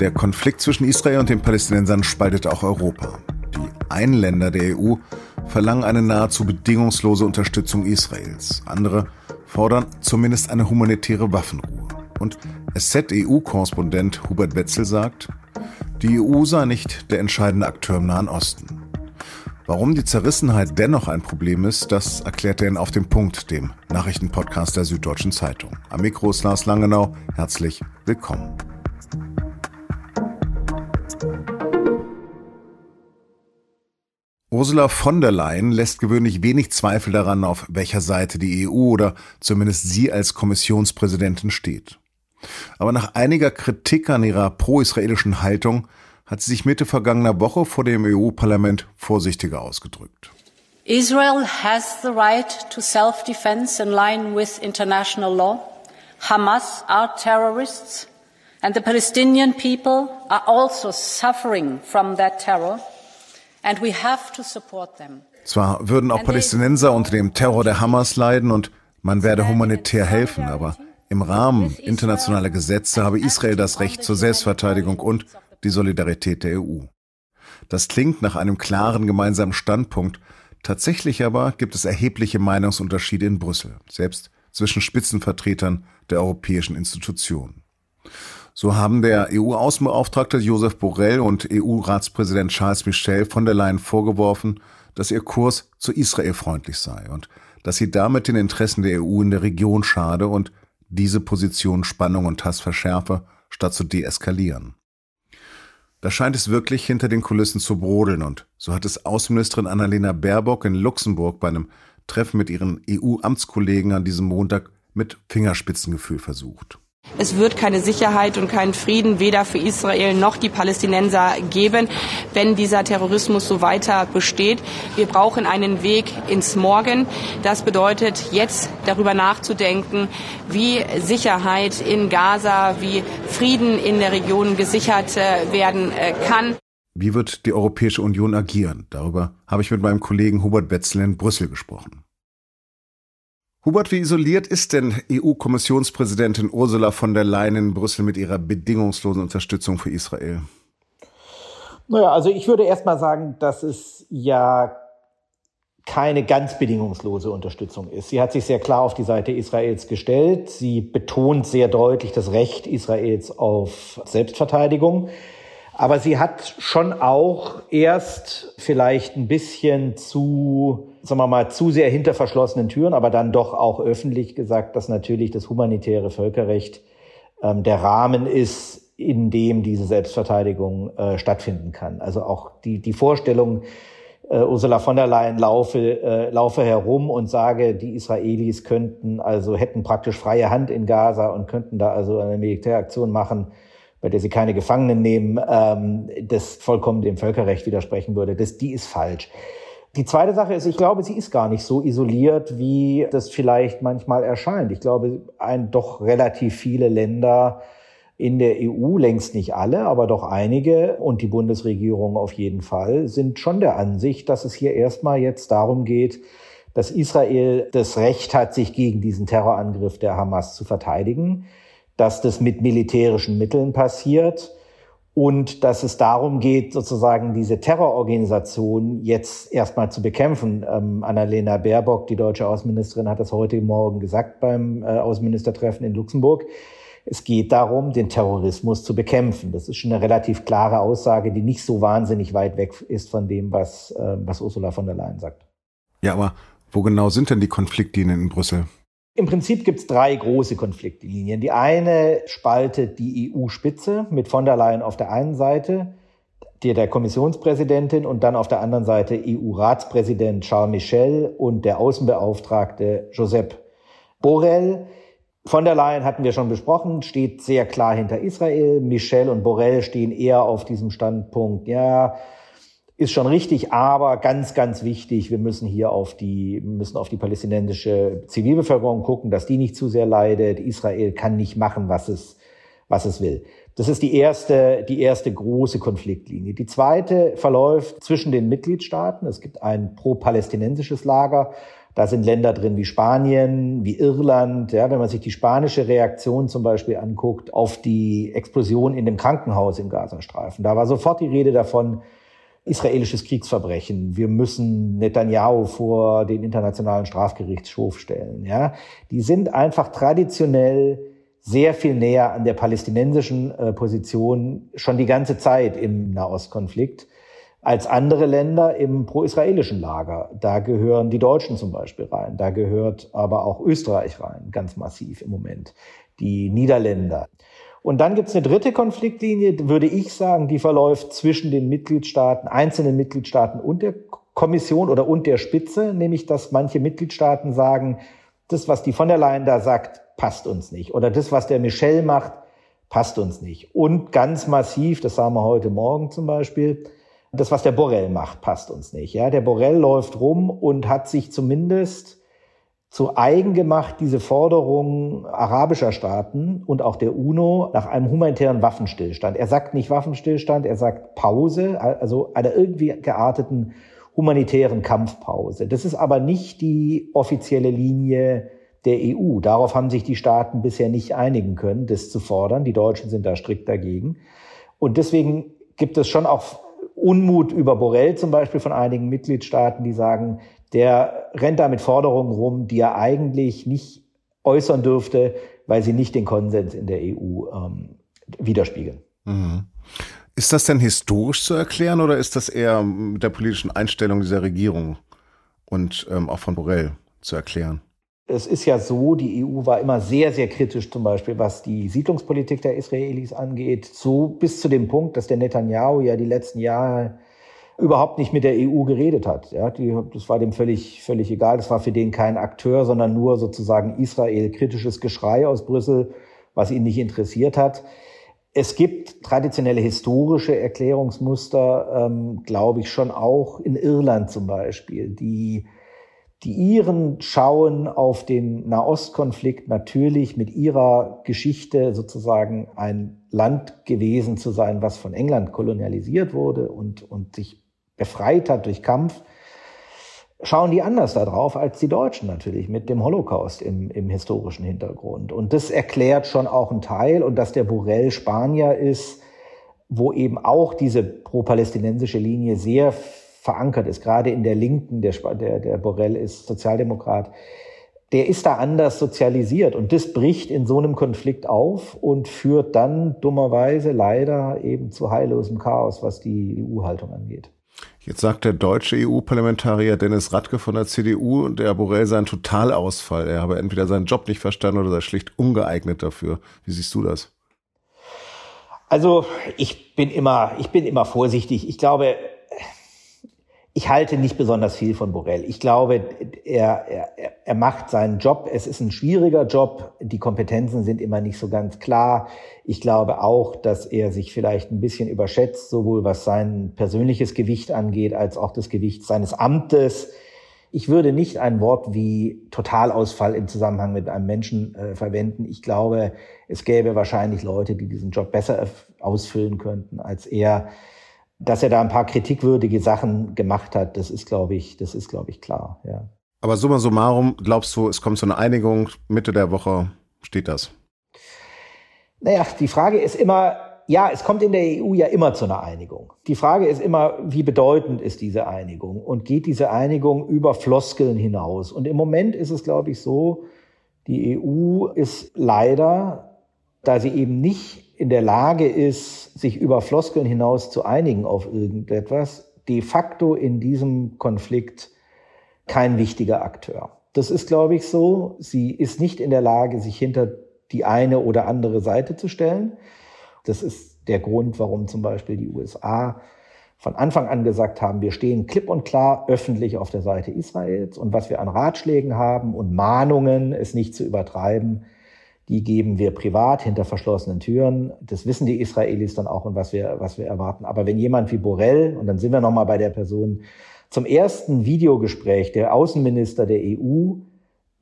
Der Konflikt zwischen Israel und den Palästinensern spaltet auch Europa. Die Einländer der EU verlangen eine nahezu bedingungslose Unterstützung Israels. Andere fordern zumindest eine humanitäre Waffenruhe. Und SZ-EU-Korrespondent Hubert Wetzel sagt, die EU sei nicht der entscheidende Akteur im Nahen Osten. Warum die Zerrissenheit dennoch ein Problem ist, das erklärt er in Auf dem Punkt, dem Nachrichtenpodcast der Süddeutschen Zeitung. Am Mikro ist Lars Langenau. Herzlich willkommen. Ursula von der Leyen lässt gewöhnlich wenig Zweifel daran, auf welcher Seite die EU oder zumindest sie als Kommissionspräsidentin steht. Aber nach einiger Kritik an ihrer pro-israelischen Haltung hat sie sich Mitte vergangener Woche vor dem EU-Parlament vorsichtiger ausgedrückt. Israel has the right to self-defense in line with international law. Hamas are terrorists and the Palestinian people are also suffering from that terror Zwar würden auch Palästinenser unter dem Terror der Hamas leiden und man werde humanitär helfen, aber im Rahmen internationaler Gesetze habe Israel das Recht zur Selbstverteidigung und die Solidarität der EU. Das klingt nach einem klaren gemeinsamen Standpunkt, tatsächlich aber gibt es erhebliche Meinungsunterschiede in Brüssel, selbst zwischen Spitzenvertretern der europäischen Institutionen. So haben der EU-Außenbeauftragte Josef Borrell und EU-Ratspräsident Charles Michel von der Leyen vorgeworfen, dass ihr Kurs zu Israel freundlich sei und dass sie damit den Interessen der EU in der Region schade und diese Position Spannung und Hass verschärfe, statt zu deeskalieren. Da scheint es wirklich hinter den Kulissen zu brodeln und so hat es Außenministerin Annalena Baerbock in Luxemburg bei einem Treffen mit ihren EU-Amtskollegen an diesem Montag mit Fingerspitzengefühl versucht. Es wird keine Sicherheit und keinen Frieden weder für Israel noch die Palästinenser geben, wenn dieser Terrorismus so weiter besteht. Wir brauchen einen Weg ins Morgen. Das bedeutet, jetzt darüber nachzudenken, wie Sicherheit in Gaza, wie Frieden in der Region gesichert äh, werden äh, kann. Wie wird die Europäische Union agieren? Darüber habe ich mit meinem Kollegen Hubert Wetzel in Brüssel gesprochen. Hubert, wie isoliert ist denn EU-Kommissionspräsidentin Ursula von der Leyen in Brüssel mit ihrer bedingungslosen Unterstützung für Israel? Naja, also ich würde erst mal sagen, dass es ja keine ganz bedingungslose Unterstützung ist. Sie hat sich sehr klar auf die Seite Israels gestellt. Sie betont sehr deutlich das Recht Israels auf Selbstverteidigung. Aber sie hat schon auch erst vielleicht ein bisschen zu, sagen wir mal, zu sehr hinter verschlossenen Türen, aber dann doch auch öffentlich gesagt, dass natürlich das humanitäre Völkerrecht ähm, der Rahmen ist, in dem diese Selbstverteidigung äh, stattfinden kann. Also auch die, die Vorstellung, äh, Ursula von der Leyen laufe, äh, laufe herum und sage, die Israelis könnten, also hätten praktisch freie Hand in Gaza und könnten da also eine Militäraktion machen, bei der sie keine Gefangenen nehmen, ähm, das vollkommen dem Völkerrecht widersprechen würde. Das, die ist falsch. Die zweite Sache ist, ich glaube, sie ist gar nicht so isoliert, wie das vielleicht manchmal erscheint. Ich glaube, ein, doch relativ viele Länder in der EU, längst nicht alle, aber doch einige und die Bundesregierung auf jeden Fall, sind schon der Ansicht, dass es hier erstmal jetzt darum geht, dass Israel das Recht hat, sich gegen diesen Terrorangriff der Hamas zu verteidigen dass das mit militärischen Mitteln passiert und dass es darum geht, sozusagen diese Terrororganisation jetzt erstmal zu bekämpfen. Ähm, Annalena Baerbock, die deutsche Außenministerin, hat das heute Morgen gesagt beim äh, Außenministertreffen in Luxemburg. Es geht darum, den Terrorismus zu bekämpfen. Das ist schon eine relativ klare Aussage, die nicht so wahnsinnig weit weg ist von dem, was, äh, was Ursula von der Leyen sagt. Ja, aber wo genau sind denn die Konfliktlinien in Brüssel? Im Prinzip gibt es drei große Konfliktlinien. Die eine spaltet die EU-Spitze mit von der Leyen auf der einen Seite, der, der Kommissionspräsidentin und dann auf der anderen Seite EU-Ratspräsident Charles Michel und der Außenbeauftragte Josep Borrell. Von der Leyen hatten wir schon besprochen, steht sehr klar hinter Israel. Michel und Borrell stehen eher auf diesem Standpunkt, ja, ist schon richtig, aber ganz, ganz wichtig, wir müssen hier auf die, müssen auf die palästinensische Zivilbevölkerung gucken, dass die nicht zu sehr leidet. Israel kann nicht machen, was es, was es will. Das ist die erste, die erste große Konfliktlinie. Die zweite verläuft zwischen den Mitgliedstaaten. Es gibt ein pro-palästinensisches Lager, Da sind Länder drin wie Spanien, wie Irland. Ja, wenn man sich die spanische Reaktion zum Beispiel anguckt auf die Explosion in dem Krankenhaus im Gazastreifen, da war sofort die Rede davon, israelisches Kriegsverbrechen. Wir müssen Netanyahu vor den internationalen Strafgerichtshof stellen. Ja, die sind einfach traditionell sehr viel näher an der palästinensischen äh, Position schon die ganze Zeit im Nahostkonflikt als andere Länder im pro-israelischen Lager. Da gehören die Deutschen zum Beispiel rein, da gehört aber auch Österreich rein, ganz massiv im Moment, die Niederländer. Und dann gibt es eine dritte Konfliktlinie, würde ich sagen, die verläuft zwischen den Mitgliedstaaten, einzelnen Mitgliedstaaten und der Kommission oder und der Spitze, nämlich dass manche Mitgliedstaaten sagen, das, was die von der Leyen da sagt, passt uns nicht. Oder das, was der Michel macht, passt uns nicht. Und ganz massiv, das sagen wir heute Morgen zum Beispiel, das, was der Borrell macht, passt uns nicht. Ja, der Borrell läuft rum und hat sich zumindest zu eigen gemacht, diese Forderung arabischer Staaten und auch der UNO nach einem humanitären Waffenstillstand. Er sagt nicht Waffenstillstand, er sagt Pause, also einer irgendwie gearteten humanitären Kampfpause. Das ist aber nicht die offizielle Linie der EU. Darauf haben sich die Staaten bisher nicht einigen können, das zu fordern. Die Deutschen sind da strikt dagegen. Und deswegen gibt es schon auch Unmut über Borrell zum Beispiel von einigen Mitgliedstaaten, die sagen, der rennt da mit Forderungen rum, die er eigentlich nicht äußern dürfte, weil sie nicht den Konsens in der EU ähm, widerspiegeln. Mhm. Ist das denn historisch zu erklären oder ist das eher mit der politischen Einstellung dieser Regierung und ähm, auch von Borrell zu erklären? Es ist ja so, die EU war immer sehr, sehr kritisch, zum Beispiel was die Siedlungspolitik der Israelis angeht. So bis zu dem Punkt, dass der Netanyahu ja die letzten Jahre überhaupt nicht mit der EU geredet hat. Ja, die, das war dem völlig, völlig egal. Das war für den kein Akteur, sondern nur sozusagen Israel kritisches Geschrei aus Brüssel, was ihn nicht interessiert hat. Es gibt traditionelle historische Erklärungsmuster, ähm, glaube ich schon auch in Irland zum Beispiel, die die Iren schauen auf den Nahostkonflikt natürlich mit ihrer Geschichte sozusagen ein Land gewesen zu sein, was von England kolonialisiert wurde und, und sich befreit hat durch Kampf. Schauen die anders darauf als die Deutschen natürlich mit dem Holocaust im, im historischen Hintergrund. Und das erklärt schon auch einen Teil. Und dass der Borrell Spanier ist, wo eben auch diese pro-palästinensische Linie sehr verankert ist, gerade in der Linken, der, der, der Borrell ist Sozialdemokrat, der ist da anders sozialisiert und das bricht in so einem Konflikt auf und führt dann dummerweise leider eben zu heillosem Chaos, was die EU-Haltung angeht. Jetzt sagt der deutsche EU-Parlamentarier Dennis Radke von der CDU, der Borrell sei ein Totalausfall. Er habe entweder seinen Job nicht verstanden oder sei schlicht ungeeignet dafür. Wie siehst du das? Also ich bin immer, ich bin immer vorsichtig. Ich glaube, ich halte nicht besonders viel von Borrell. Ich glaube, er, er, er macht seinen Job. Es ist ein schwieriger Job. Die Kompetenzen sind immer nicht so ganz klar. Ich glaube auch, dass er sich vielleicht ein bisschen überschätzt, sowohl was sein persönliches Gewicht angeht, als auch das Gewicht seines Amtes. Ich würde nicht ein Wort wie Totalausfall im Zusammenhang mit einem Menschen äh, verwenden. Ich glaube, es gäbe wahrscheinlich Leute, die diesen Job besser ausfüllen könnten als er dass er da ein paar kritikwürdige Sachen gemacht hat, das ist, glaube ich, das ist, glaube ich, klar, ja. Aber summa summarum, glaubst du, es kommt zu einer Einigung, Mitte der Woche steht das? Naja, die Frage ist immer, ja, es kommt in der EU ja immer zu einer Einigung. Die Frage ist immer, wie bedeutend ist diese Einigung und geht diese Einigung über Floskeln hinaus? Und im Moment ist es, glaube ich, so, die EU ist leider, da sie eben nicht in der Lage ist, sich über Floskeln hinaus zu einigen auf irgendetwas, de facto in diesem Konflikt kein wichtiger Akteur. Das ist, glaube ich, so. Sie ist nicht in der Lage, sich hinter die eine oder andere Seite zu stellen. Das ist der Grund, warum zum Beispiel die USA von Anfang an gesagt haben, wir stehen klipp und klar öffentlich auf der Seite Israels und was wir an Ratschlägen haben und Mahnungen, es nicht zu übertreiben, die geben wir privat hinter verschlossenen Türen. Das wissen die Israelis dann auch und was wir, was wir erwarten. Aber wenn jemand wie Borrell, und dann sind wir nochmal bei der Person, zum ersten Videogespräch der Außenminister der EU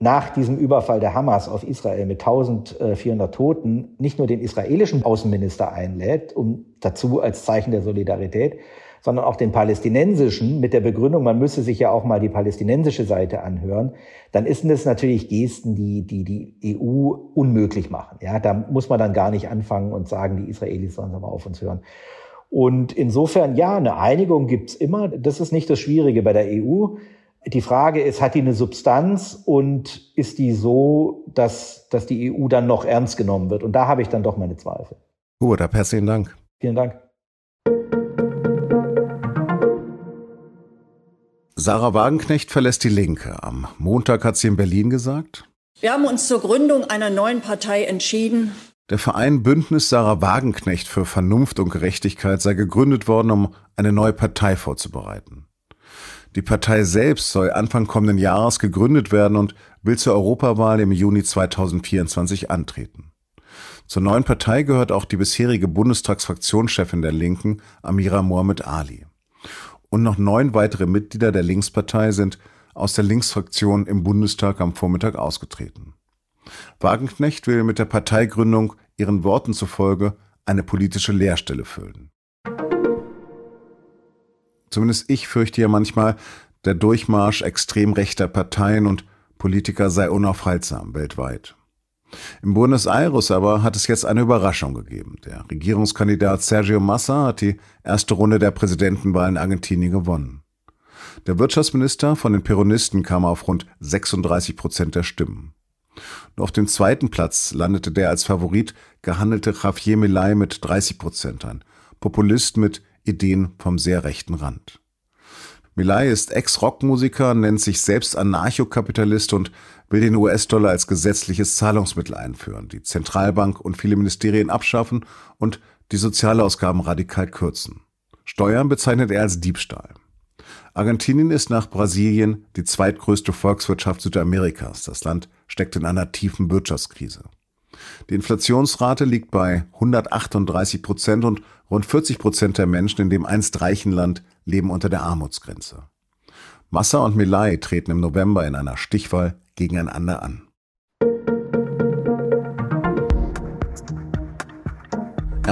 nach diesem Überfall der Hamas auf Israel mit 1400 Toten nicht nur den israelischen Außenminister einlädt, um dazu als Zeichen der Solidarität, sondern auch den palästinensischen mit der Begründung, man müsse sich ja auch mal die palästinensische Seite anhören, dann ist das natürlich Gesten, die, die die EU unmöglich machen. Ja, da muss man dann gar nicht anfangen und sagen, die Israelis sollen mal auf uns hören. Und insofern, ja, eine Einigung gibt's immer. Das ist nicht das Schwierige bei der EU. Die Frage ist, hat die eine Substanz und ist die so, dass, dass die EU dann noch ernst genommen wird? Und da habe ich dann doch meine Zweifel. Gut, herzlichen Dank. Vielen Dank. Sarah Wagenknecht verlässt die Linke. Am Montag hat sie in Berlin gesagt. Wir haben uns zur Gründung einer neuen Partei entschieden. Der Verein Bündnis Sarah Wagenknecht für Vernunft und Gerechtigkeit sei gegründet worden, um eine neue Partei vorzubereiten. Die Partei selbst soll Anfang kommenden Jahres gegründet werden und will zur Europawahl im Juni 2024 antreten. Zur neuen Partei gehört auch die bisherige Bundestagsfraktionschefin der Linken, Amira Mohamed Ali. Und noch neun weitere Mitglieder der Linkspartei sind aus der Linksfraktion im Bundestag am Vormittag ausgetreten. Wagenknecht will mit der Parteigründung ihren Worten zufolge eine politische Leerstelle füllen. Zumindest ich fürchte ja manchmal, der Durchmarsch extrem rechter Parteien und Politiker sei unaufhaltsam weltweit. Im Buenos Aires aber hat es jetzt eine Überraschung gegeben. Der Regierungskandidat Sergio Massa hat die erste Runde der Präsidentenwahl in Argentinien gewonnen. Der Wirtschaftsminister von den Peronisten kam auf rund 36 Prozent der Stimmen. Nur auf dem zweiten Platz landete der als Favorit gehandelte Javier Milei mit 30 Prozent, ein Populist mit Ideen vom sehr rechten Rand. Milay ist Ex-Rockmusiker, nennt sich selbst Anarchokapitalist und will den US-Dollar als gesetzliches Zahlungsmittel einführen, die Zentralbank und viele Ministerien abschaffen und die Sozialausgaben radikal kürzen. Steuern bezeichnet er als Diebstahl. Argentinien ist nach Brasilien die zweitgrößte Volkswirtschaft Südamerikas. Das Land steckt in einer tiefen Wirtschaftskrise. Die Inflationsrate liegt bei 138 Prozent und rund 40 Prozent der Menschen in dem einst reichen Land leben unter der Armutsgrenze. Massa und Milay treten im November in einer Stichwahl gegeneinander an.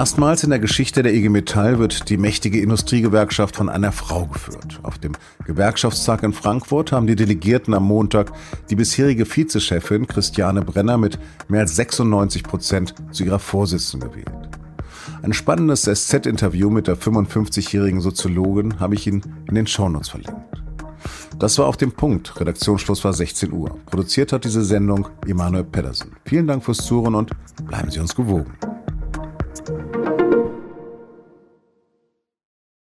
Erstmals in der Geschichte der IG Metall wird die mächtige Industriegewerkschaft von einer Frau geführt. Auf dem Gewerkschaftstag in Frankfurt haben die Delegierten am Montag die bisherige Vizechefin Christiane Brenner mit mehr als 96 Prozent zu ihrer Vorsitzenden gewählt. Ein spannendes SZ-Interview mit der 55-jährigen Soziologin habe ich Ihnen in den Shownotes verlinkt. Das war auf dem Punkt. Redaktionsschluss war 16 Uhr. Produziert hat diese Sendung Emanuel Pedersen. Vielen Dank fürs Zuhören und bleiben Sie uns gewogen.